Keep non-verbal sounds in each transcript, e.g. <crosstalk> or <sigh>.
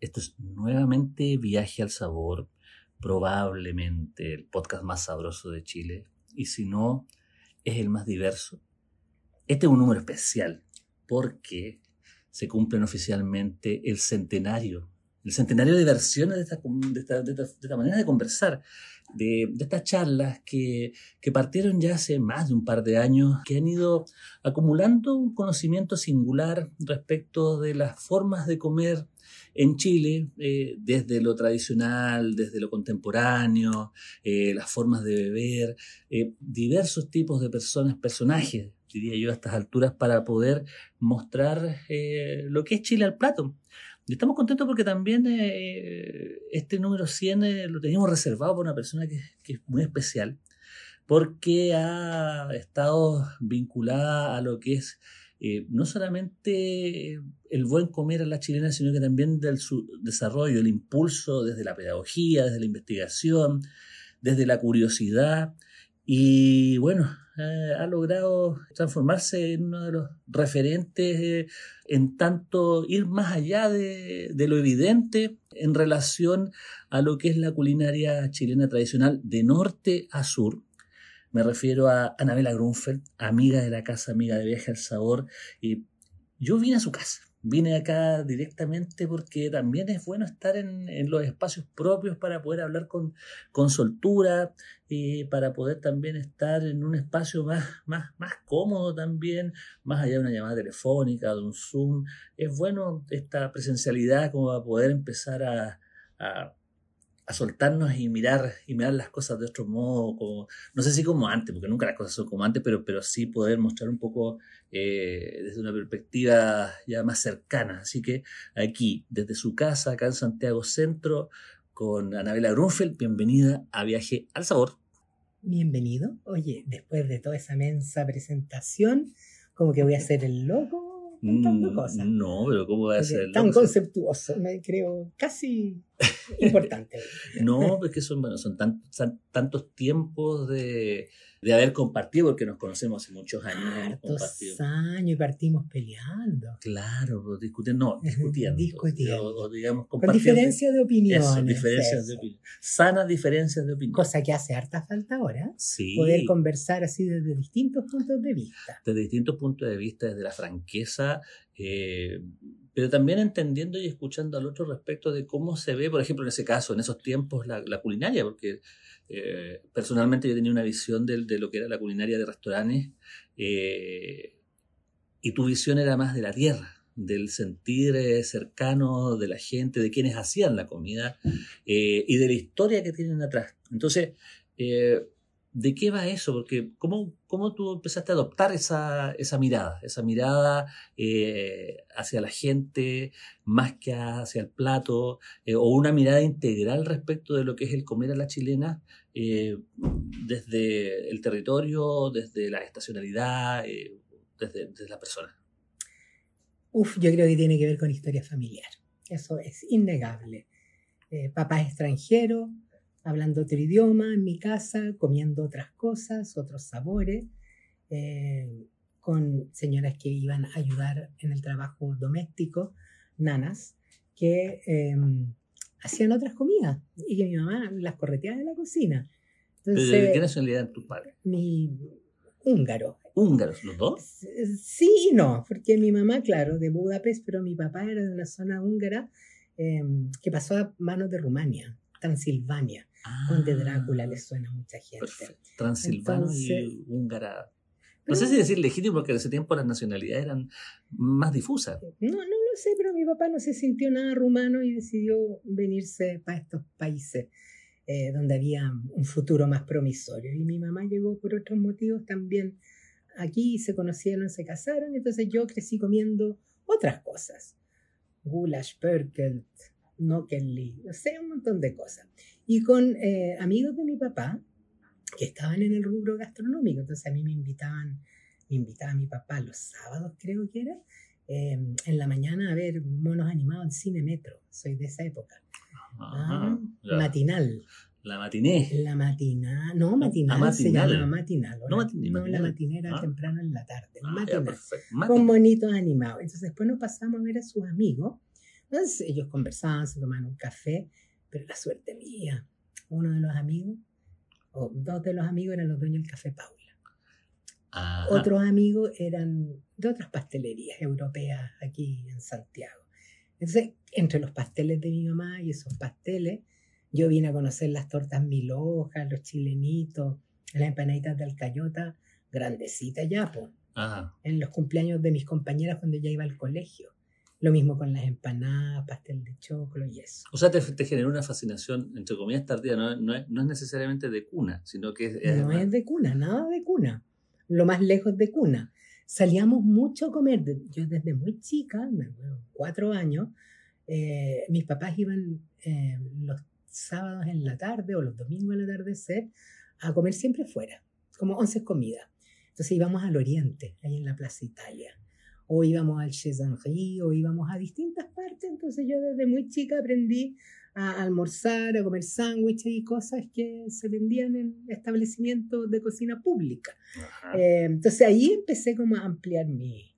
Esto es nuevamente Viaje al Sabor, probablemente el podcast más sabroso de Chile, y si no, es el más diverso. Este es un número especial porque se cumplen oficialmente el centenario, el centenario de versiones de esta, de esta, de esta, manera de conversar, de, estas charlas que, que, partieron ya hace más de un par de años, que han ido acumulando un conocimiento singular respecto de las formas de comer en Chile, eh, desde lo tradicional, desde lo contemporáneo, eh, las formas de beber, eh, diversos tipos de personas, personajes, diría yo, a estas alturas, para poder mostrar lo que es Chile al plato. Y estamos contentos porque también este número 100 lo teníamos reservado para una persona que, que es muy especial, porque ha estado vinculada a lo que es eh, no solamente el buen comer a la chilena, sino que también del su desarrollo, el impulso desde la pedagogía, desde la investigación, desde la curiosidad. Y bueno, eh, ha logrado transformarse en uno de los referentes eh, en tanto ir más allá de, lo evidente en relación a lo que es la culinaria chilena tradicional de norte a sur. Me refiero a Anabela Grunfeld, amiga de la casa, amiga de Viaje al Sabor. Y yo vine a su casa, vine acá directamente porque también es bueno estar en, en los espacios propios para poder hablar con, con soltura y para poder también estar en un espacio más, más, más cómodo también, más allá de una llamada telefónica, de un Zoom. Es bueno esta presencialidad como para poder empezar a, a a soltarnos y mirar y mirar las cosas de otro modo, como, no sé si como antes, porque nunca las cosas son como antes, pero, pero sí poder mostrar un poco eh, desde una perspectiva ya más cercana. Así que aquí, desde su casa, acá en Santiago Centro, con Anabela Grunfeld, bienvenida a Viaje al Sabor. Bienvenido. Oye, después de toda esa mensa presentación, como que voy a ser el loco contando cosas. No, pero ¿cómo va a ser? Tan conceptuoso, me creo casi importante. <laughs> no, porque son, bueno, son, tan, son tantos tiempos de, de haber compartido, porque nos conocemos hace muchos años. Hartos años y partimos peleando. Claro, pues, discutiendo, no, discutiendo. discutiendo. O, digamos, Con diferencia de opinión. Eso, diferencias de opinión. Sanas diferencias de opinión. Cosa que hace harta falta ahora. Sí. Poder conversar así desde distintos puntos de vista. Desde distintos puntos de vista, desde la franqueza, eh, pero también entendiendo y escuchando al otro respecto de cómo se ve, por ejemplo, en ese caso, en esos tiempos, la, culinaria, porque eh, personalmente yo tenía una visión de, lo que era la culinaria de restaurantes eh, y tu visión era más de la tierra, del sentir eh, cercano de la gente, de quienes hacían la comida y de la historia que tienen atrás. Entonces, ¿De qué va eso? Porque ¿cómo, cómo tú empezaste a adoptar esa, esa mirada? Esa mirada eh, hacia la gente más que hacia el plato, eh, o una mirada integral respecto de lo que es el comer a la chilena, eh, desde el territorio, desde la estacionalidad, desde, desde, la persona. Uf, yo creo que tiene que ver con historia familiar. Eso es innegable. Papá extranjero, hablando otro idioma en mi casa, comiendo otras cosas, otros sabores, eh, con señoras que iban a ayudar en el trabajo doméstico, nanas, que eh, hacían otras comidas y que mi mamá las correteaba de la cocina. Entonces, ¿De qué nacionalidad eran tus padres? Mi húngaro. ¿Húngaros los dos? Sí y no, porque mi mamá, claro, de Budapest, pero mi papá era de una zona húngara eh, que pasó a manos de Rumania, Transilvania. Ah, Conde Drácula le suena a mucha gente. Perfecto. Transilvano Entonces, y húngara. No sé si decir legítimo, porque en ese tiempo las nacionalidades eran más difusas. No, no lo sé, pero mi papá no se sintió nada rumano y decidió venirse para estos países eh, donde había un futuro más promisorio. Y mi mamá llegó por otros motivos también aquí, se conocieron, se casaron, entonces yo crecí comiendo otras cosas. goulash, perkelt, No sé, un montón de cosas. Y con eh, amigos de mi papá que estaban en el rubro gastronómico, entonces a mí me invitaban, me invitaba mi papá los sábados, creo que era, em, en la mañana a ver monos animados en cine metro, soy de esa época. Ah, matinal. La matiné. La matina, no, matinal, ah, se llama matinal. No, no la matinera ah. temprano en la tarde. matinal, con monitos animados. Entonces después nos pasamos a ver a sus amigos entonces ellos conversaban, se tomaban un café, pero la suerte mía, uno de los amigos, o dos de los amigos eran los dueños del Café Paula. Otros amigos eran de otras pastelerías europeas aquí en Santiago. Entonces, entre los pasteles de mi mamá y esos pasteles, yo vine a conocer las tortas mil hojas, los chilenitos, las empanaditas de alcayota, grandecitas ya, pues. En los cumpleaños de mis compañeras cuando ya iba al colegio. Lo mismo con las empanadas, pastel de choclo y eso. O sea, te, te generó una fascinación, entre comillas, tardía. No, no, es, no es, necesariamente de cuna, sino que es... no es de cuna, nada de cuna. Lo más lejos de cuna. Salíamos mucho a comer. Yo desde muy chica, cuatro años, eh, mis papás iban eh, los sábados en la tarde o los domingos al atardecer a comer siempre fuera, como once comidas. Entonces íbamos al oriente, ahí en la Plaza Italia o íbamos al Chez o íbamos a distintas partes. Entonces yo desde muy chica aprendí a almorzar, a comer sándwiches y cosas que se vendían en establecimientos de cocina pública. Eh, entonces ahí empecé como a ampliar mi,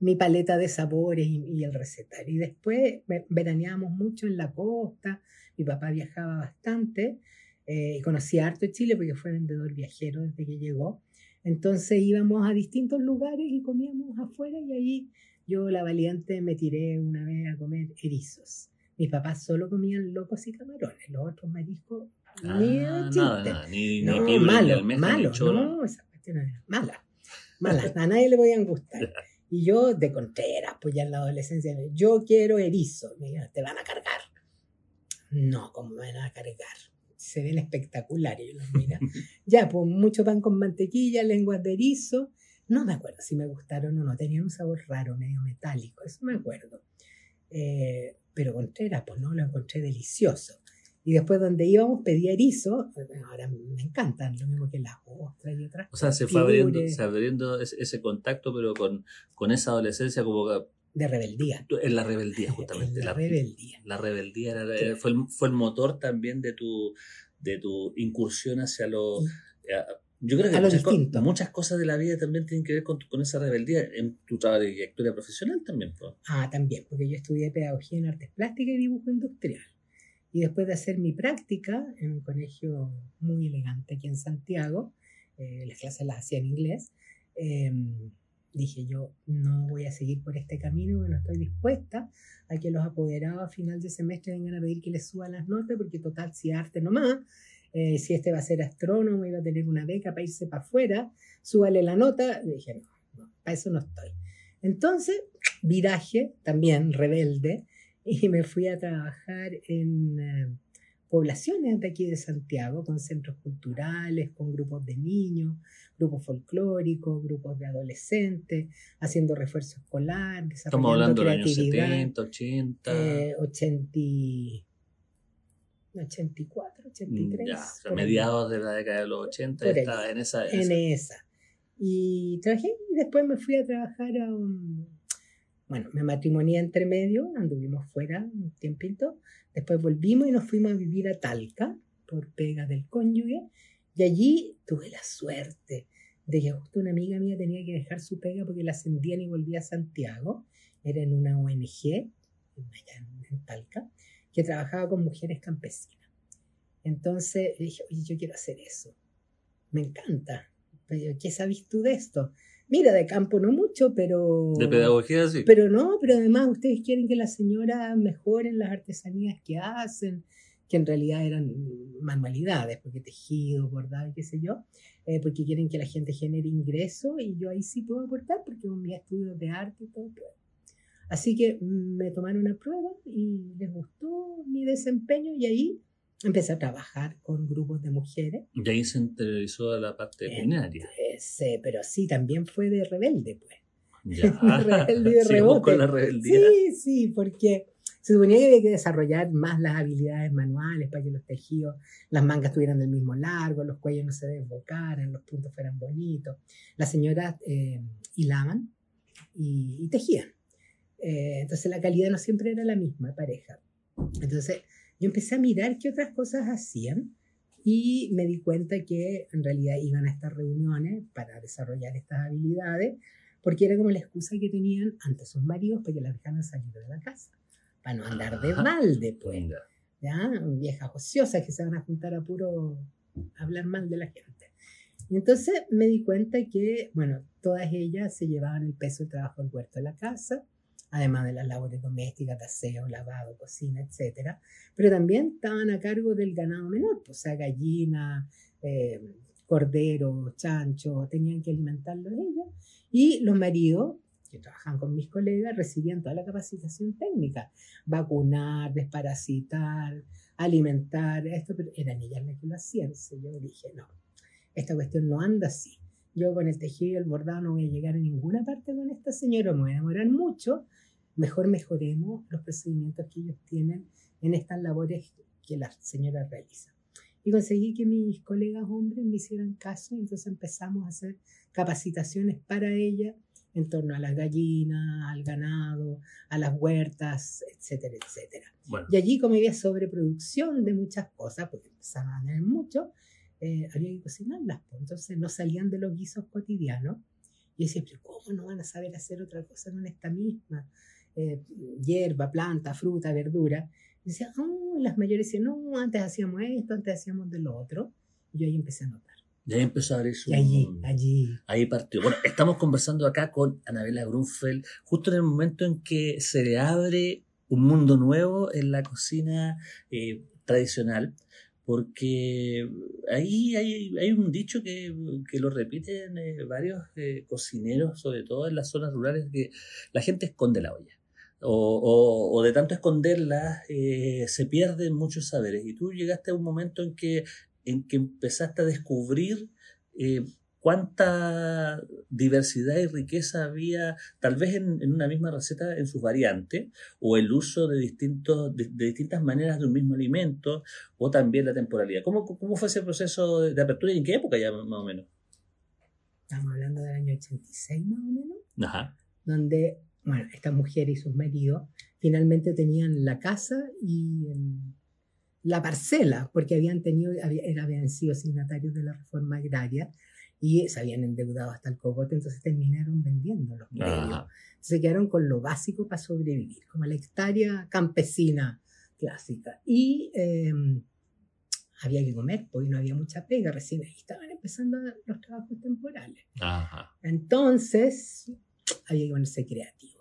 mi paleta de sabores y, el recetario. Y después veraneábamos mucho en la costa, mi papá viajaba bastante, eh, conocí harto de Chile porque fue vendedor viajero desde que llegó. Entonces íbamos a distintos lugares y comíamos afuera y ahí yo, la valiente, me tiré una vez a comer erizos. Mis papás solo comían locos y camarones, los otros mariscos ah, ni nada, ni, no, ni malo, malo, no, esa cuestión era mala, mala, <laughs> a nadie le podían gustar. Y yo de Contreras, pues ya en la adolescencia, yo quiero erizo, me dijeron, te van a cargar. No, ¿cómo me van a cargar? Se ven espectaculares. Yo los mira. <laughs> ya, pues mucho pan con mantequilla, lenguas de erizo. No me acuerdo si me gustaron o no. Tenían un sabor raro, medio metálico. Eso me acuerdo. Eh, pero Contreras, pues no, lo encontré delicioso. Y después donde íbamos pedía erizo, ahora me encantan, lo mismo que las ostras y otras O sea, se fue abriendo, se abriendo ese, contacto, pero con, con esa adolescencia como de rebeldía. En la rebeldía, justamente. la, rebeldía. La rebeldía fue, el, fue, el, motor también de tu, de tu incursión hacia lo... Yo creo que muchas, muchas, cosas de la vida también tienen que ver con, con esa rebeldía en tu trayectoria profesional también. Ah, también, porque yo estudié pedagogía en artes plásticas y dibujo industrial. Y después de hacer mi práctica en un colegio muy elegante aquí en Santiago, eh, las clases las hacía en inglés, eh, dije yo no voy a seguir por este camino, no estoy dispuesta a que los apoderados a final de semestre vengan a pedir que les suban las notas, porque total, si arte nomás, eh, si este va a ser astrónomo va a tener una beca para irse para afuera, súbale la nota. dije, no, para eso no estoy. Entonces, viraje, también rebelde, y me fui a trabajar en... Eh, poblaciones de aquí de Santiago, con centros culturales, con grupos de niños, grupos folclóricos, grupos de adolescentes, haciendo refuerzo escolar, Estamos hablando de los años 70, 80. 84, 83. Ya, mediados de la década de los 80 estaba en esa, en esa. Y trabajé y después me fui a trabajar a un... Bueno, me matrimonié entre medio, anduvimos fuera un tiempito, después volvimos y nos fuimos a vivir a Talca por pega del cónyuge y allí tuve la suerte de que justo una amiga mía tenía que dejar su pega porque la ascendían y volvía a Santiago. Era en una ONG, allá en Talca, que trabajaba con mujeres campesinas. Entonces dije, oye, yo quiero hacer eso. Me encanta. ¿Qué sabes tú de esto? Mira, de campo no mucho, pero... De pedagogía sí. Pero no, pero además ustedes quieren que las señoras mejoren las artesanías que hacen, que en realidad eran manualidades, porque tejido, bordado, qué sé yo, eh, porque quieren que la gente genere ingresos y yo ahí sí puedo aportar porque con mis estudios de arte y todo. Así que me tomaron una prueba y les gustó mi desempeño y ahí empecé a trabajar con grupos de mujeres. Y ahí se interesó a la parte Sí, pero sí, también fue de rebelde, pues. Ya. <laughs> rebelde y de <laughs> rebote. con la rebeldía. Sí, sí, porque se suponía que había que desarrollar más las habilidades manuales para que los tejidos, las mangas tuvieran del mismo largo, los cuellos no se desbocaran, los puntos fueran bonitos. Las señoras eh, hilaban y, y tejían. Eh, entonces la calidad no siempre era la misma pareja. Entonces yo empecé a mirar qué otras cosas hacían y me di cuenta que en realidad iban a estas reuniones para desarrollar estas habilidades porque era como la excusa que tenían ante sus maridos para que las dejaran salir de la casa, para no andar de después. Venga. ¿ya? Viejas ociosas que se van a juntar a puro hablar mal de la gente. Y entonces me di cuenta que, bueno, todas ellas se llevaban el peso del trabajo del huerto de la casa, además de las labores domésticas, de aseo, lavado, cocina, etcétera, pero también estaban a cargo del ganado menor, pues, o sea, gallina, eh, cordero, chancho, tenían que alimentarlos ellos, y los maridos, que trabajan con mis colegas, recibían toda la capacitación técnica, vacunar, desparasitar, alimentar, esto, pero eran ellas las que lo hacían. Entonces yo dije, no, esta cuestión no anda así. Yo con el tejido y el bordado no voy a llegar a ninguna parte con esta señora, me voy a demorar mucho. Mejor mejoremos los procedimientos que ellos tienen en estas labores que las señoras realizan. Y conseguí que mis colegas hombres me hicieran caso y entonces empezamos a hacer capacitaciones para ella en torno a las gallinas, al ganado, a las huertas, etcétera, etcétera. Bueno, Y allí, como había sobreproducción de muchas cosas, porque empezaban a tener mucho, eh, había que cocinarlas. pues. Entonces no salían de los guisos cotidianos. Y decía, pero ¿cómo no van a saber hacer otra cosa con esta misma? Eh, hierba, planta, fruta, verdura. Y decía, oh, las mayores decían, no, antes hacíamos esto, antes hacíamos de lo otro. Y yo ahí empecé a notar. ya empezó a abrir su... Y allí, allí. Ahí partió. Bueno, estamos conversando acá con Anabela Grunfeld, justo en el momento en que se le abre un mundo nuevo en la cocina eh, tradicional, porque ahí hay, hay un dicho que, que lo repiten eh, varios eh, cocineros, sobre todo en las zonas rurales, que la gente esconde la olla. O, o- o de tanto esconderla, eh, se pierden muchos saberes. Y tú llegaste a un momento en que, en que empezaste a descubrir eh, cuánta diversidad y riqueza había, tal vez en, en una misma receta en sus variantes, o el uso de, distintos, de, de distintas maneras de un mismo alimento, o también la temporalidad. ¿Cómo, cómo fue ese proceso de, de apertura y en qué época ya más o menos? Estamos hablando del año 86 más o menos. Ajá. donde, bueno, esta mujer y sus maridos finalmente tenían la casa y el- la parcela, porque habían tenido, había- era- habían sido signatarios de la reforma agraria y se habían endeudado hasta el cogote, entonces terminaron vendiendo los. Ajá. Se quedaron con lo básico para sobrevivir, como la hectárea campesina clásica. Y eh, había que comer, porque no había mucha pega, recién ahí estaban empezando los trabajos temporales. Ajá. Entonces, había que ponerse creativo.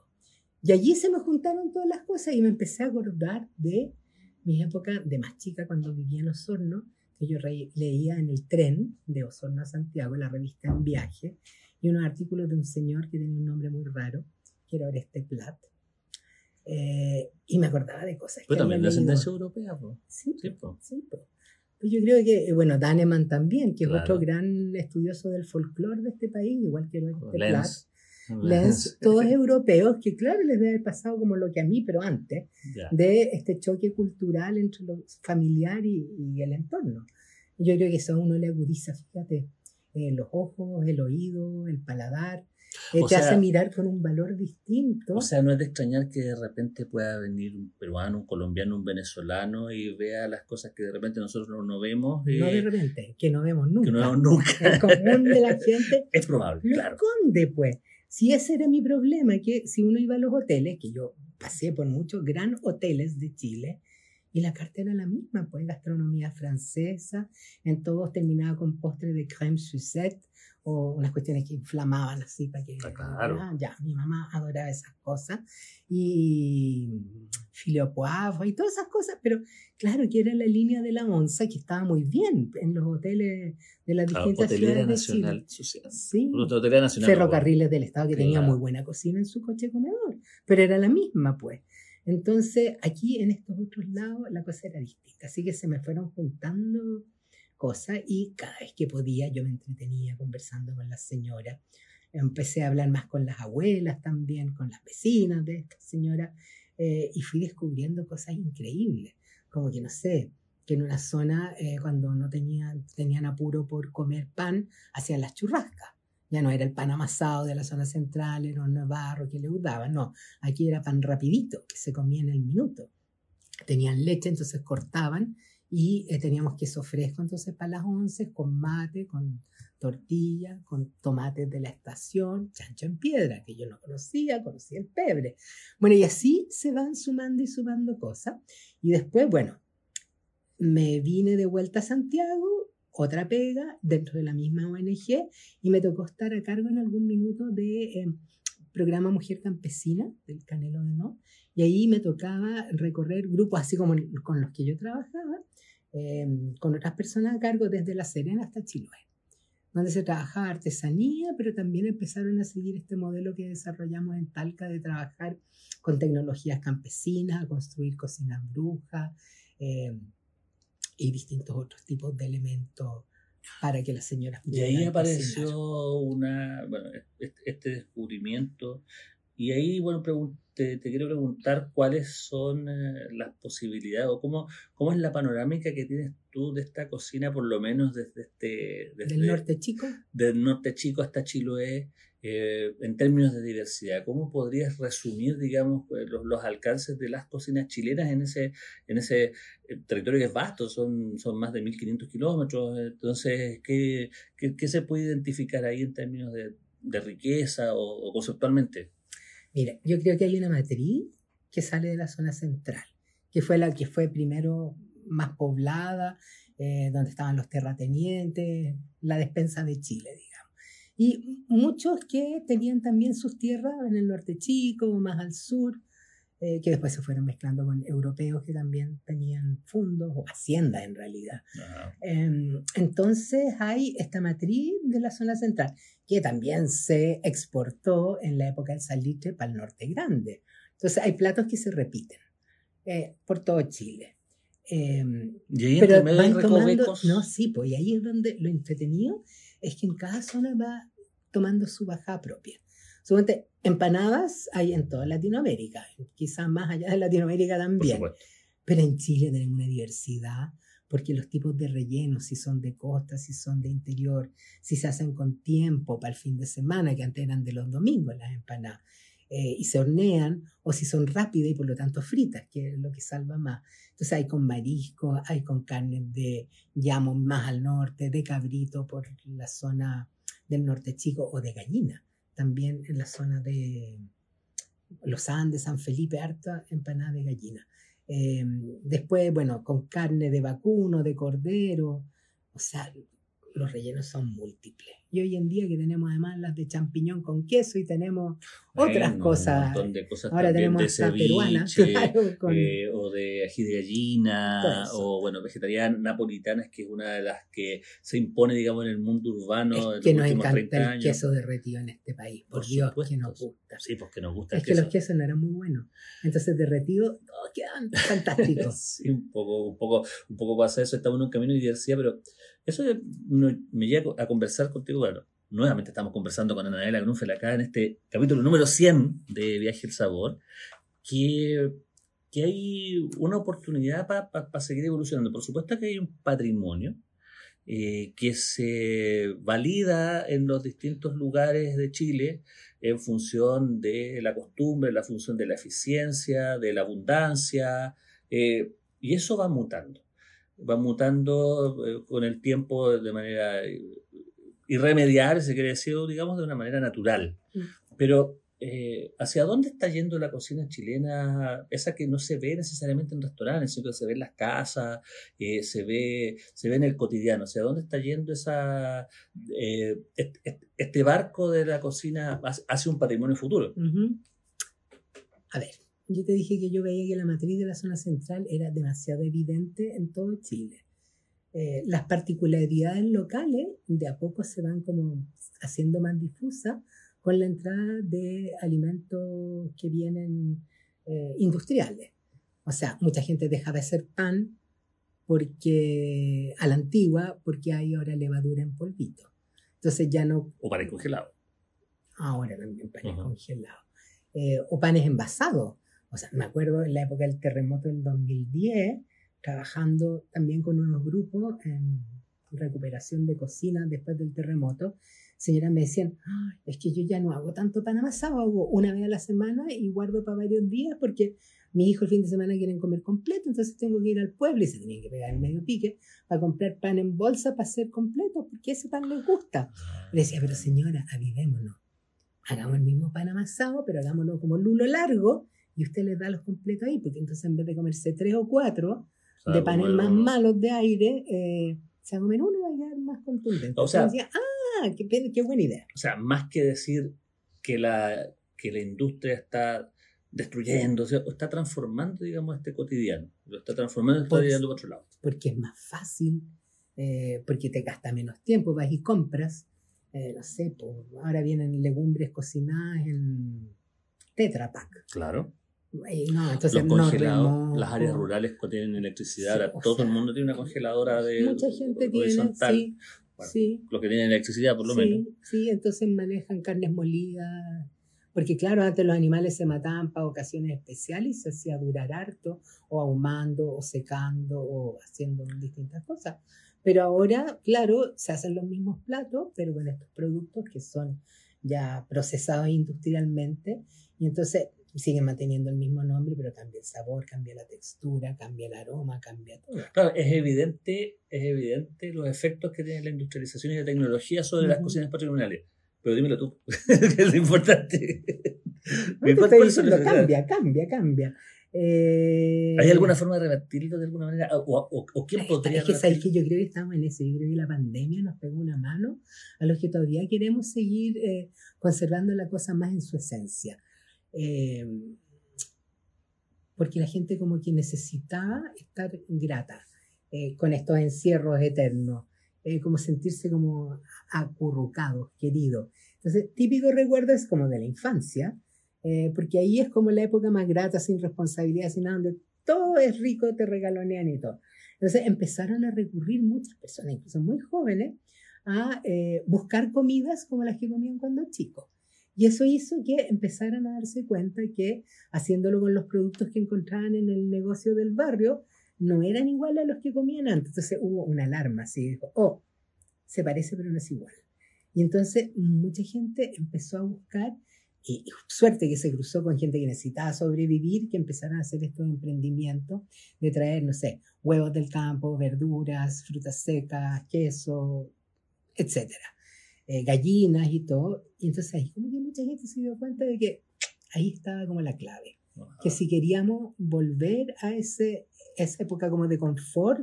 Y allí se me juntaron todas las cosas y me empecé a acordar de mi época de más chica cuando vivía en Osorno, que yo leía en el tren de Osorno a Santiago, la revista En Viaje, y unos artículos de un señor que tenía un nombre muy raro, que era Oreste Plat. Eh, y me acordaba de cosas Pero que también leído. ascendencia europea, po. Sí, Sí, po. Sí, po. Pues yo creo que, bueno, Daneman también, que es Claro. otro gran estudioso del folclore de este país, igual que Oreste Plat. Lenz. Todos europeos, que claro, les debe haber pasado como lo que a mí, pero antes, de este choque cultural entre lo familiar y, y el entorno. Yo creo que eso a uno le agudiza, fíjate, eh, los ojos, el oído, el paladar, eh, te sea- hace mirar con un valor distinto. O sea, no es de extrañar que de repente pueda venir un peruano, un colombiano, un venezolano y vea las cosas que de repente nosotros no, no vemos, eh, no de repente, que no vemos nunca. que no vemos nunca. El común de la gente <laughs> Es probable, lo claro. esconde, pues. Si ese era mi problema, que si uno iba a los hoteles, que yo pasé por muchos gran hoteles de Chile, y la carta era la misma, pues gastronomía francesa, en todos terminaba con postre de crème Suzette o unas cuestiones que inflamaban así para que... Ah, claro. Ya, mi mamá adoraba esas cosas. Y filio poivre y todas esas cosas, pero claro que era la línea de la onza que estaba muy bien en los hoteles de las Claro, distintas ciudades de Nacional. Chile. Social. Sí. Nacional. Ferrocarriles del Estado que tenía Claro. muy buena cocina en su coche comedor, pero era la misma, pues. Entonces, aquí en estos otros lados la cosa era distinta, así que se me fueron juntando cosas y cada vez que podía yo me entretenía conversando con la señora. empecé a hablar más con las abuelas también, con las vecinas de esta señora, eh, y fui descubriendo cosas increíbles, como que no sé, que en una zona eh, cuando no tenían, tenían apuro por comer pan, hacían las churrascas. Ya no era el pan amasado de la zona central, era un barro que le daban, no, aquí era pan rapidito, que se comía en el minuto. Tenían leche, entonces cortaban y eh, teníamos queso fresco, entonces para las once, con mate, con tortilla, con tomates de la estación, chancho en piedra, que yo no conocía, conocía el pebre. Bueno, y así se van sumando y sumando cosas. Y después, bueno, me vine de vuelta a Santiago, otra pega dentro de la misma ONG, y me tocó estar a cargo en algún minuto de eh, programa Mujer Campesina del Canelo de No, y ahí me tocaba recorrer grupos así como con los que yo trabajaba, eh, con otras personas a cargo desde La Serena hasta Chiloé donde se trabajaba artesanía, pero también empezaron a seguir este modelo que desarrollamos en Talca de trabajar con tecnologías campesinas, a construir cocinas brujas eh, y distintos otros tipos de elementos para que las señoras Y ahí apareció una, bueno, este descubrimiento y ahí, bueno, te, quiero preguntar cuáles son eh, las posibilidades o cómo, cómo es la panorámica que tienes tú de esta cocina, por lo menos desde este... Desde, ¿Del norte chico? Del norte chico hasta Chiloé, eh, en términos de diversidad. ¿Cómo podrías resumir, digamos, pues, los, los, alcances de las cocinas chilenas en ese, en ese eh, territorio que es vasto? Son, son más de 1.500 kilómetros. Entonces, ¿qué, ¿qué, qué, se puede identificar ahí en términos de, de riqueza o, o conceptualmente? Mira, yo creo que hay una matriz que sale de la zona central, que fue la que fue primero más poblada, eh, donde estaban los terratenientes, la despensa de Chile, digamos. Y muchos que tenían también sus tierras en el norte chico, más al sur, eh, que después se fueron mezclando con europeos que también tenían fondos o haciendas en realidad. Em, entonces hay esta matriz de la zona central que también se exportó en la época del salitre para el norte grande. Entonces hay platos que se repiten eh, por todo Chile. Em, ¿Y ahí pero van tomando, no, sí, pues y ahí es donde lo entretenido es que en cada zona va tomando su bajada propia. Suponte, empanadas hay en toda Latinoamérica, quizás más allá de Latinoamérica también. Pero en Chile tenemos una diversidad, porque los tipos de relleno, si son de costa, si son de interior, si se hacen con tiempo para el fin de semana, que antes eran de los domingos las empanadas, eh, y se hornean, o si son rápidas y por lo tanto fritas, que es lo que salva más. Entonces hay con marisco, hay con carne de llamo más al norte, de cabrito por la zona del norte chico o de gallina también en la zona de los Andes, San Felipe, harta empanada de gallina. Em, después, bueno, con carne de vacuno, de cordero, o sea, los rellenos son múltiples. Y hoy en día que tenemos además las de champiñón con queso y tenemos otras cosas. Un montón de cosas Ahora tenemos de ceviche, peruana, <laughs> eh, o de ají de gallina, o bueno, vegetariana napolitanas, que es una de las que se impone, digamos, en el mundo urbano. Es que nos encanta el queso derretido en este país, por, Dios, que nos gusta. Sí, porque nos gusta Es que los quesos no eran muy buenos. Entonces, derretidos, todos quedan fantásticos. <laughs> sí, un poco, un poco, un poco pasa eso, estamos en un camino de diversidad, pero eso me lleva a conversar contigo, bueno, nuevamente estamos conversando con Anabela Grunfeld acá en este capítulo número 100 de Viaje el Sabor, que, que hay una oportunidad para seguir evolucionando. Por supuesto que hay un patrimonio eh, que se valida en los distintos lugares de Chile en función de la costumbre, la función de la eficiencia, de la abundancia, eh, y eso va mutando va mutando eh, con el tiempo de manera eh, irremediable, se quiere decir, digamos, de una manera natural. Mm. Pero, eh, ¿hacia dónde está yendo la cocina chilena? Esa que no se ve necesariamente en restaurantes, sino que se ve en las casas, se, ve, se ve en el cotidiano. ¿Hacia dónde está yendo esa, este, barco de la cocina hacia un patrimonio futuro? A ver, yo te dije que yo veía que la matriz de la zona central era demasiado evidente en todo Chile. Eh, las particularidades locales de a poco se van como haciendo más difusas con la entrada de alimentos que vienen eh, industriales. O sea, mucha gente deja de hacer pan porque a la antigua, porque hay ahora levadura en polvito. Entonces ya no... O para el congelado. Ahora también panes congelados. Eh, o panes envasados. O sea, me acuerdo en la época del terremoto del 2010, trabajando también con unos grupos en recuperación de cocina después del terremoto, señoras me decían, es que yo ya no hago tanto pan amasado, hago una vez a la semana y guardo para varios días porque mi hijo el fin de semana quieren comer completo, entonces tengo que ir al pueblo y se tienen que pegar el medio pique para comprar pan en bolsa para hacer completo, porque ese pan les gusta. Le decía, pero señora, avivémonos. Hagamos el mismo pan amasado, pero hagámoslo como lulo largo y usted les da los completos ahí, porque entonces en vez de comerse tres o cuatro de panes más malos de aire, eh, se comer uno y va a más contundente. O sea, decía, ah, qué, qué buena idea. O sea, más que decir que la, que la industria está destruyendo, o está transformando, digamos, este cotidiano. Lo está transformando y está llevando por otro lado. Porque es más fácil, eh, porque te gasta menos tiempo, vas y compras, eh, no sé, ahora vienen legumbres cocinadas en Tetra Pak. Claro. No, entonces Los las áreas rurales tienen electricidad, todo el mundo tiene una congeladora de Mucha gente tiene, sí, sí. Los que tienen electricidad, por lo menos. Sí, entonces manejan carnes molidas, porque claro, antes los animales se mataban para ocasiones especiales y se hacía durar harto, o ahumando, o secando, o haciendo distintas cosas. Pero ahora, claro, se hacen los mismos platos, pero con estos productos que son ya procesados industrialmente, y entonces siguen manteniendo el mismo nombre, pero cambia el sabor, cambia la textura, cambia el aroma, cambia todo. Claro, es evidente, es evidente los efectos que tiene la industrialización y la tecnología sobre las cocinas patrimoniales pero dímelo tú, <laughs> que es lo importante. cambia, cambia, cambia. Eh, ¿Hay alguna forma de revertirlo de alguna manera? ¿O, o, quién podría Es que, ¿sabes que yo creo que estamos en eso. Yo creo que la pandemia nos pegó una mano a los que todavía queremos seguir eh, conservando la cosa más en su esencia. Eh, porque la gente como que necesitaba estar grata con estos encierros eternos. Eh, como sentirse como acurrucado, querido. Entonces, típico recuerdo es como de la infancia, eh, porque ahí es como la época más grata, sin responsabilidad, sin nada, donde todo es rico, te regalonean y todo. Entonces empezaron a recurrir muchas personas, incluso muy jóvenes, a eh, buscar comidas como las que comían cuando chicos. Y eso hizo que empezaran a darse cuenta que haciéndolo con los productos que encontraban en el negocio del barrio, no eran iguales a los que comían antes. Entonces hubo una alarma, así dijo, oh, se parece pero no es igual. Y entonces mucha gente empezó a buscar, y suerte que se cruzó con gente que necesitaba sobrevivir, que empezaron a hacer estos emprendimientos de traer, no sé, huevos del campo, verduras, frutas secas, queso, etcétera, eh, gallinas y todo. Y entonces ahí como que mucha gente se dio cuenta de que ahí estaba como la clave. Que si queríamos volver a ese esa época como de confort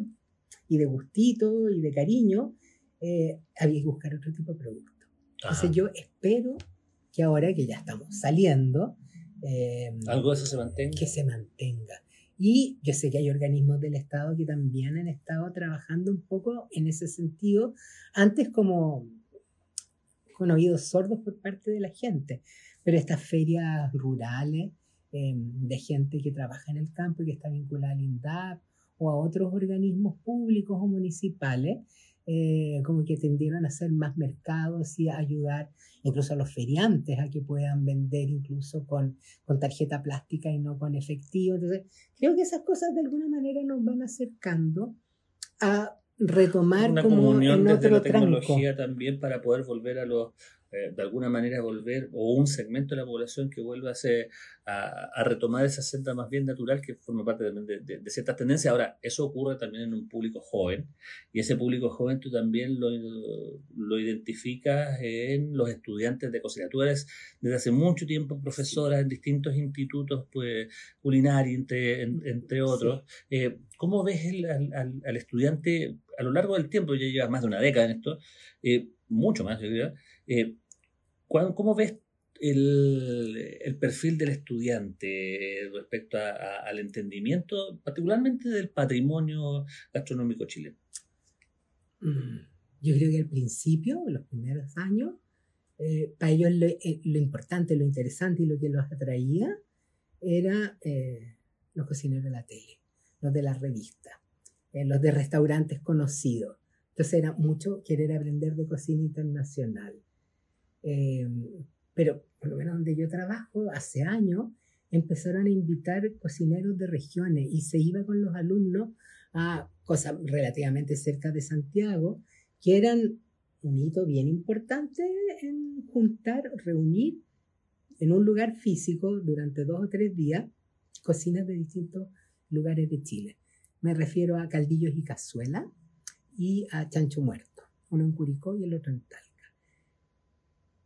y de gustito y de cariño, eh, había que buscar otro tipo de producto. Entonces yo espero que ahora que ya estamos saliendo, eh, algo de eso se mantenga. Que se mantenga. Y yo sé que hay organismos del Estado que también han estado trabajando un poco en ese sentido, antes como con oídos sordos por parte de la gente, pero estas ferias rurales Em, de gente que trabaja en el campo y que está vinculada al INDAP o a otros organismos públicos o municipales, eh, como que tendieron a hacer más mercados y a ayudar incluso a los feriantes a que puedan vender incluso con, con tarjeta plástica y no con efectivo. Entonces, creo que esas cosas de alguna manera nos van acercando a retomar una como comunión en otro la tecnología también para poder volver a los eh, de alguna manera volver, o un segmento de la población que vuelva a, a, retomar esa senda más bien natural que forma parte de, de, ciertas tendencias. Ahora, eso ocurre también en un público joven, y ese público joven tú también lo, lo identificas en los estudiantes de cocina. Tú eres desde hace mucho tiempo profesora en distintos institutos pues, culinarios, entre, entre otros. Eh, ¿Cómo ves al, al, estudiante a lo largo del tiempo? Ya llevas más de una década en esto, eh, mucho más, yo diría. Eh, ¿Cómo ves el, perfil del estudiante respecto al entendimiento, particularmente del patrimonio gastronómico chileno? Mm, yo creo que al principio, los primeros años, eh, para ellos eh, lo, importante, lo interesante y lo que los atraía era los cocineros de la tele, los de la revista, los de restaurantes conocidos. Entonces era mucho querer aprender de cocina internacional. Eh, pero por lo menos donde yo trabajo, hace años, empezaron a invitar cocineros de regiones y se iba con los alumnos a cosas relativamente cerca de Santiago, que eran un hito bien importante en juntar, reunir en un lugar físico durante dos o tres días cocinas de distintos lugares de Chile. Me refiero a caldillos y cazuela y a chancho muerto, uno en Curicó y el otro en Talca.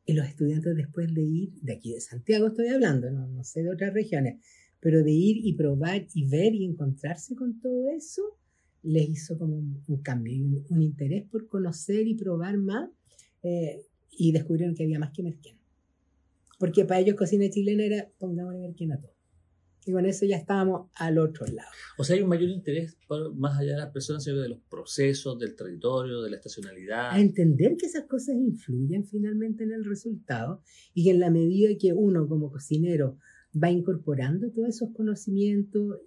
Y los estudiantes después de ir, de aquí de Santiago estoy hablando, no, no sé de otras regiones, pero de ir y probar y ver y encontrarse con todo eso, les hizo como un, cambio un, interés por conocer y probar más eh, y descubrieron que había más que merquén. Porque para ellos cocina chilena era pongamos merquén a todo. Y con eso ya estábamos al otro lado. O sea, hay un mayor interés más allá de las personas, sino de los procesos, del territorio, de la estacionalidad. A entender que esas cosas influyen finalmente en el resultado y que en la medida que uno como cocinero va incorporando todos esos conocimientos,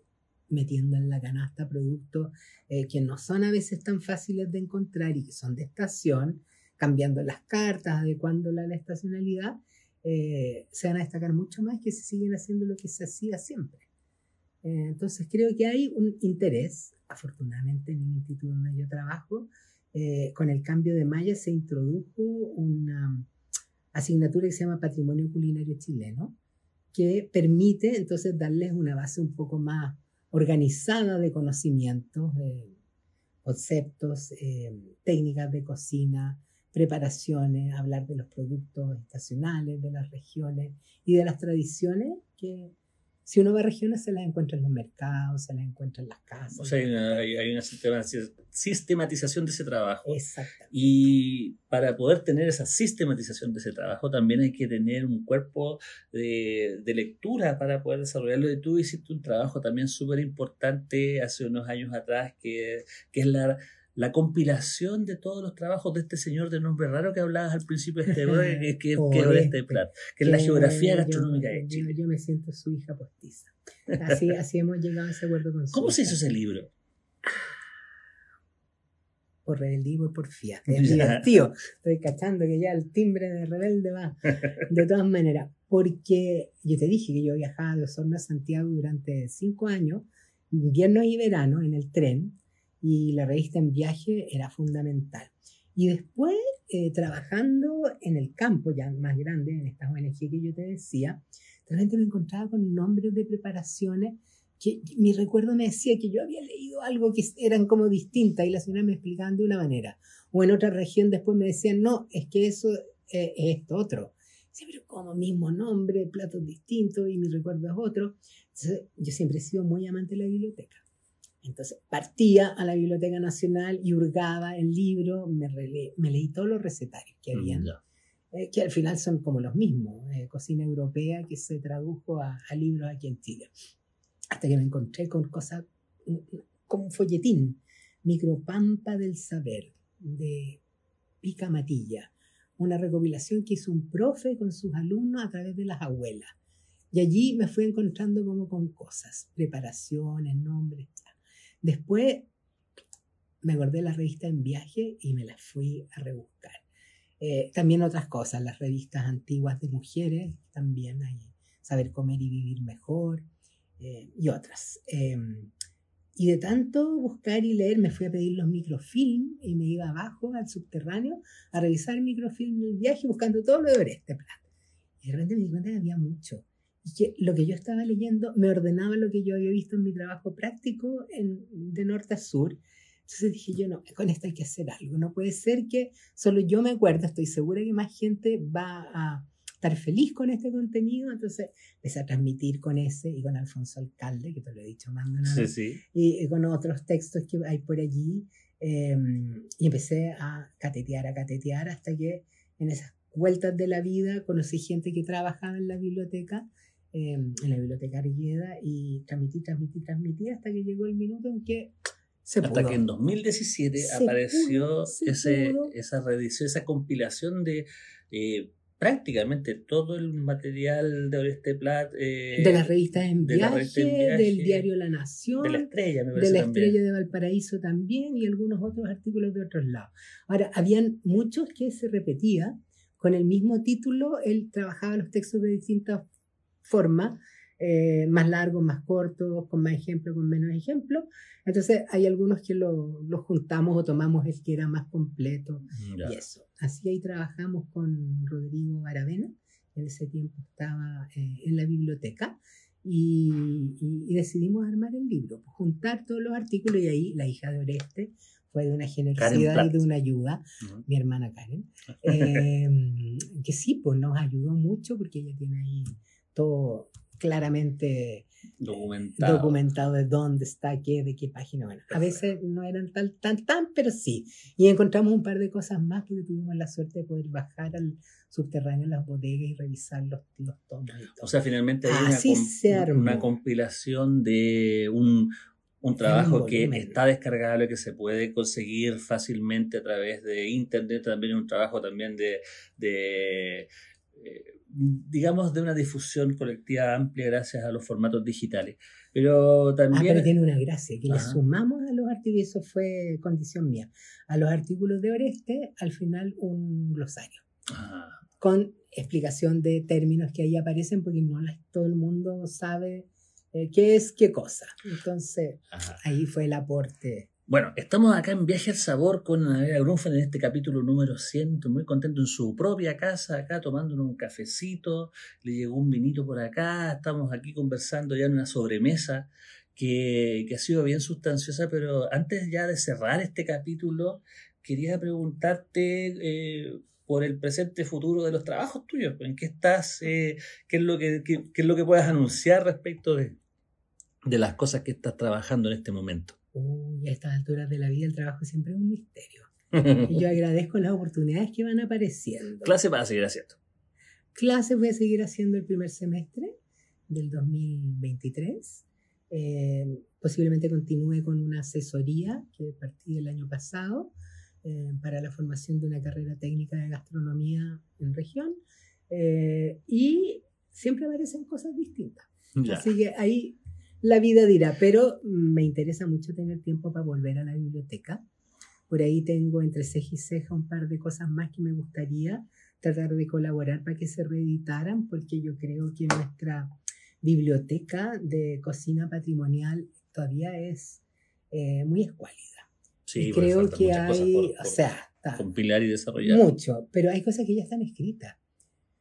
metiendo en la canasta productos eh, que no son a veces tan fáciles de encontrar y que son de estación, cambiando las cartas, adecuándola a la estacionalidad, eh, se van a destacar mucho más que si siguen haciendo lo que se hacía siempre. Eh, entonces creo que hay un interés, afortunadamente en el instituto donde yo trabajo, eh, con el cambio de malla se introdujo una asignatura que se llama Patrimonio Culinario Chileno, que permite entonces darles una base un poco más organizada de conocimientos, conceptos, técnicas de cocina, preparaciones, hablar de los productos estacionales, de las regiones y de las tradiciones que si uno va a regiones se las encuentra en los mercados, se las encuentra en las casas. O sea, hay una, sistematización de ese trabajo. Exacto. Y para poder tener esa sistematización de ese trabajo también hay que tener un cuerpo de, de lectura para poder desarrollarlo. Y tú hiciste un trabajo también súper importante hace unos años atrás que, que es la la compilación de todos los trabajos de este señor de nombre raro que hablabas al principio de este <laughs> que, que, este Plat, que es la geografía gastronómica de Chile. Yo, me siento su hija postiza. Así, <laughs> así hemos llegado a ese acuerdo con su ¿Cómo se hizo ese libro? Por rebelde y por. <laughs> Es tío. Estoy cachando que ya el timbre de rebelde va. De todas maneras, porque yo te dije que yo viajaba de Osorno a Santiago durante cinco años, invierno y verano, en el tren y la revista en viaje era fundamental. Y después, eh, trabajando en el campo ya más grande, en estas ONG que yo te decía, realmente me encontraba con nombres de preparaciones que mi recuerdo me decía que yo había leído algo que eran como distintas y la señora me explicaban de una manera. O en otra región después me decían, no, es que eso es esto otro. Sí, pero como mismo nombre, platos distintos y mi recuerdo es otro. Entonces, yo siempre he sido muy amante de la biblioteca. Entonces partía a la Biblioteca Nacional y hurgaba el libro, me, me leí todos los recetarios que había, mm, eh, que al final son como los mismos, eh, cocina europea que se tradujo a, libros aquí en Chile. Hasta que me encontré con cosas como un folletín, Micropampa del Saber, de Pica Matilla, una recopilación que hizo un profe con sus alumnos a través de las abuelas. Y allí me fui encontrando como con cosas, preparaciones, nombres, Después me guardé la revista en viaje y me la fui a rebuscar. Eh, también otras cosas, las revistas antiguas de mujeres, también hay Saber comer y vivir mejor eh, y otras. Em, y de tanto buscar y leer, me fui a pedir los microfilm y me iba abajo al subterráneo a revisar el microfilm del viaje buscando todo lo de este plato. Y de repente me di cuenta que había mucho y que lo que yo estaba leyendo me ordenaba lo que yo había visto en mi trabajo práctico en, de norte a sur. Entonces dije yo, no, con esto hay que hacer algo. No puede ser que solo yo me acuerdo, estoy segura que más gente va a estar feliz con este contenido. Entonces empecé a transmitir con ese y con Alfonso Alcalde, que te lo he dicho más sí, sí. y, con otros textos que hay por allí. Em, y empecé a catetear, a catetear, hasta que en esas vueltas de la vida conocí gente que trabajaba en la biblioteca Em, en la biblioteca Argueda y transmití, transmití, transmití hasta que llegó el minuto en que se Hasta que en 2017 apareció ese, esa reedición, esa compilación de eh, prácticamente todo el material de Oreste Plat. Eh, de las revistas en, viaje, del diario La Nación. De la Estrella, me De la Estrella de Valparaíso también y algunos otros artículos de otros lados. Ahora, habían muchos que se repetían con el mismo título, él trabajaba los textos de distintas formas, eh, más largos, más cortos, con más ejemplos, con menos ejemplos. Entonces hay algunos que lo, juntamos o tomamos el que era más completo y eso. Así ahí trabajamos con Rodrigo Aravena, en ese tiempo estaba eh, en la biblioteca. Y, decidimos armar el libro, juntar todos los artículos y ahí la hija de Oreste fue de una generosidad y de una ayuda, mi hermana Karen, <laughs> em, que sí, pues nos ayudó mucho porque ella tiene ahí todo claramente documentado, documentado de dónde está, qué, de qué página. Bueno, a veces no eran tan, tan, tan, pero sí. Y encontramos un par de cosas más porque tuvimos la suerte de poder bajar al subterráneo en las bodegas y revisar los, los tomos. O sea, finalmente hay una, una compilación de un, un trabajo que está descargable, que se puede conseguir fácilmente a través de internet, también un trabajo también de, de eh, digamos, de una difusión colectiva amplia gracias a los formatos digitales. Pero también... Ah, pero tiene una gracia, que le sumamos a los artículos, eso fue condición mía, a los artículos de Oreste, al final un glosario. Ah. Con explicación de términos que ahí aparecen, porque no todo el mundo sabe eh, qué es qué cosa. Entonces, ahí fue el aporte. Bueno, estamos acá en Viaje al Sabor con Anabela Grunfeld en este capítulo número 100, muy contento en su propia casa, acá tomándonos un cafecito, le llegó un vinito por acá, estamos aquí conversando ya en una sobremesa que, ha sido bien sustanciosa, pero antes ya de cerrar este capítulo, quería preguntarte eh, por el presente futuro de los trabajos tuyos, en qué estás, eh, qué, es lo que, qué, puedas anunciar respecto de las cosas que estás trabajando en este momento. Uy, a estas alturas de la vida el trabajo siempre es un misterio. <laughs> y yo agradezco las oportunidades que van apareciendo. ¿Clase vas a seguir haciendo? Clase voy a seguir haciendo el primer semestre del 2023. Eh, posiblemente continúe con una asesoría que partí el año pasado eh, para la formación de una carrera técnica de gastronomía en región. Eh, y siempre aparecen cosas distintas. Así que ahí la vida dirá, pero me interesa mucho tener tiempo para volver a la biblioteca. Por ahí tengo entre ceja y ceja un par de cosas más que me gustaría tratar de colaborar para que se reeditaran, porque yo creo que nuestra biblioteca de cocina patrimonial todavía es eh, muy escuálida. Sí, creo que hay, o sea, compilar y desarrollar. Mucho, pero hay cosas que ya están escritas,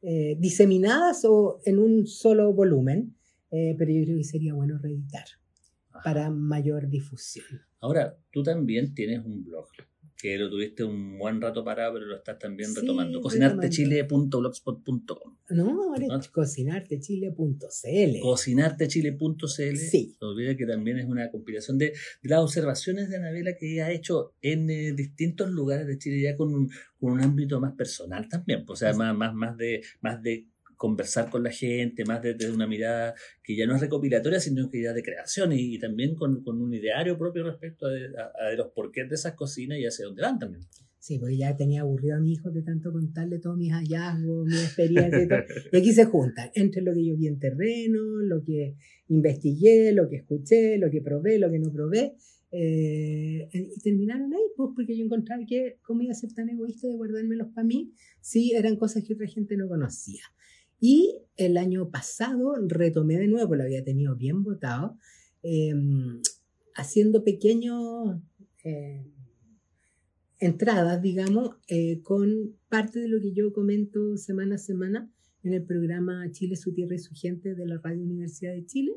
eh, diseminadas o en un solo volumen, eh, pero yo creo que sería bueno reeditar para mayor difusión. Ahora, tú también tienes un blog que lo tuviste un buen rato parado, pero lo estás también retomando. Cocinartechile.blogspot.com. No, ahora es cocinartechile.cl. Cocinartechile.cl. Sí. No olvides que también es una compilación de, las observaciones de Anabela que ha hecho en eh, distintos lugares de Chile, ya con un, con un ámbito más personal también. Pues, o sea, más, más, más, de, más de conversar con la gente, más desde una mirada que ya no es recopilatoria, sino que ya de creación y, también con, con, un ideario propio respecto a, los porqués de esas cocinas y hacia dónde van también. Sí, porque ya tenía aburrido a mi hijo de tanto contarle todos mis hallazgos, mis experiencias y todo. Y aquí se juntan entre lo que yo vi en terreno, lo que investigué, lo que escuché, lo que probé, lo que no probé. Eh, y terminaron ahí, pues porque yo encontraba que cómo iba a ser tan egoísta de guardármelos para mí si eran cosas que otra gente no conocía. Y el año pasado retomé de nuevo, lo había tenido bien votado, em, haciendo pequeños eh, entradas, digamos, eh, con parte de lo que yo comento semana a semana en el programa Chile, su tierra y su gente de la Radio Universidad de Chile,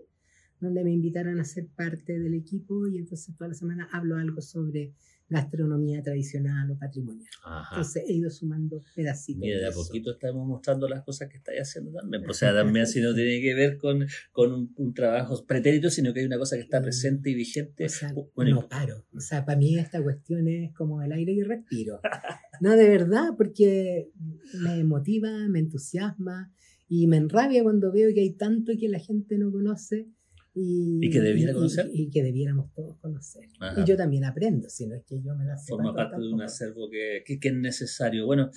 donde me invitaron a ser parte del equipo y entonces toda la semana hablo algo sobre gastronomía tradicional o patrimonial. Entonces he ido sumando pedacitos. Mira, de a poquito estamos mostrando las cosas que estáis haciendo también. O sea, <laughs> también si no tiene que ver con, con un, trabajo pretérito, sino que hay una cosa que está mm. presente y vigente. no paro. O sea, para mí esta cuestión es como el aire y respiro. no, de verdad, porque me motiva, me entusiasma y me enrabia cuando veo que hay tanto que la gente no conoce Y, ¿Y que debiera conocer? Y, que debiéramos todos conocer. Y yo también aprendo, si no es que yo me la Forma parte de un acervo que, que, es necesario. Bueno,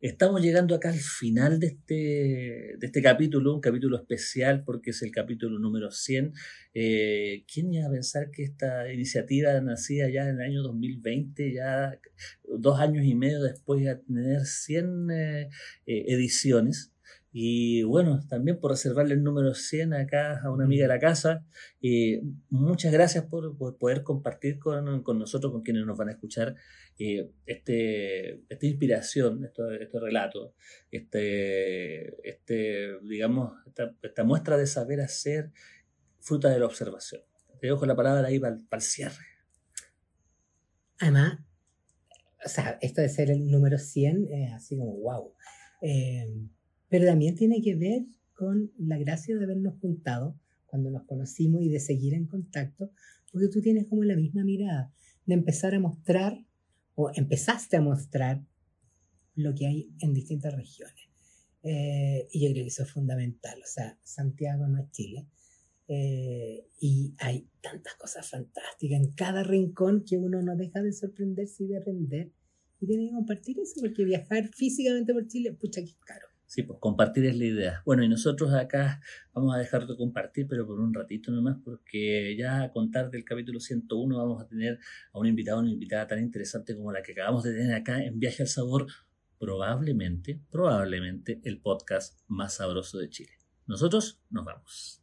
estamos llegando acá al final de este, de este capítulo, un capítulo especial porque es el capítulo número 100. Eh, ¿Quién iba a pensar que esta iniciativa nacida ya en el año 2020, ya dos años y medio después de tener 100 eh, eh, ediciones? Y bueno, también por reservarle el número 100 acá a una amiga de la casa. Eh, muchas gracias por, poder compartir con, con, nosotros, con quienes nos van a escuchar, eh, este, esta inspiración, este, este relato, este, este, digamos, esta, muestra de saber hacer fruta de la observación. Te dejo la palabra ahí para, el cierre. Además, o sea, esto de ser el número 100 es así como wow. Eh, pero también tiene que ver con la gracia de habernos juntado cuando nos conocimos y de seguir en contacto, porque tú tienes como la misma mirada, de empezar a mostrar, o empezaste a mostrar lo que hay en distintas regiones. Eh, y yo creo que eso es fundamental. O sea, Santiago no es Chile. Eh, y hay tantas cosas fantásticas en cada rincón que uno no deja de sorprenderse y de aprender. Y tiene que compartir eso, porque viajar físicamente por Chile, pucha, que es caro. Sí, pues compartir es la idea. Bueno, y nosotros acá vamos a dejar de compartir, pero por un ratito nomás, porque ya a contar del capítulo 101 vamos a tener a un invitado, una invitada tan interesante como la que acabamos de tener acá en Viaje al Sabor, probablemente, probablemente el podcast más sabroso de Chile. Nosotros nos vamos.